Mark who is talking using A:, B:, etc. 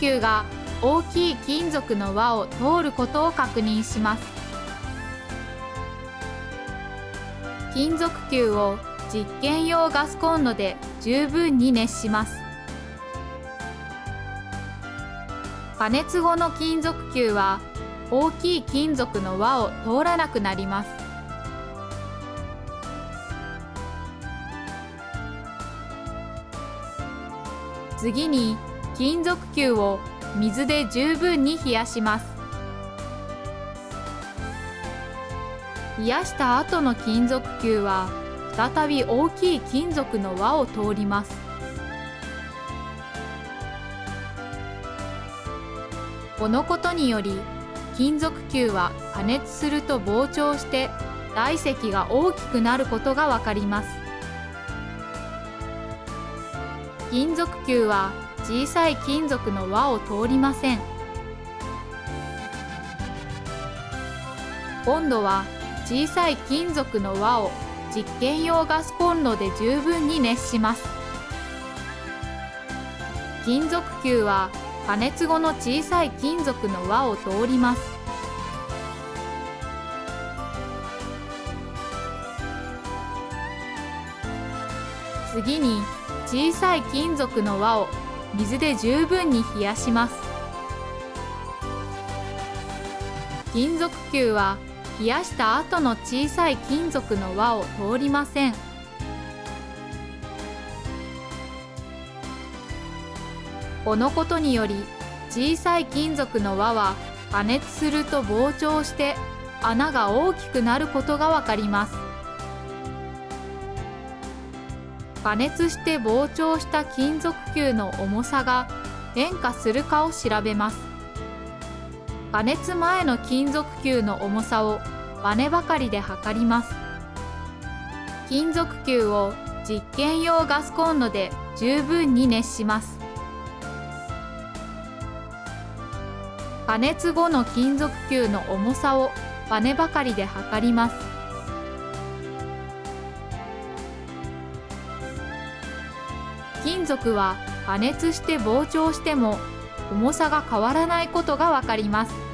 A: 球が大きい金属の輪を通ることを確認します。金属球を実験用ガスコンロで十分に熱します。加熱後の金属球は大きい金属の輪を通らなくなります。次に金属球を水で十分に冷やします。冷やした後の金属球は再び大きい金属の輪を通ります。このことにより金属球は加熱すると膨張して体積が大きくなることがわかります。金属球は小さい金属の輪を通りません。今度は小さい金属の輪を実験用ガスコンロで十分に熱します。金属球は加熱後の小さい金属の輪を通ります。次に小さい金属の輪を水で十分に冷やします。金属球は冷やした後の小さい金属の輪を通りません。このことにより小さい金属の輪は加熱すると膨張して穴が大きくなることがわかります。加熱して膨張した金属球の重さが変化するかを調べます。加熱前の金属球の重さをバネばかりで測ります。金属球を実験用ガスコンロで十分に熱します。加熱後の金属球の重さをバネばかりで測ります。金属は加熱して膨張しても重さが変わらないことがわかります。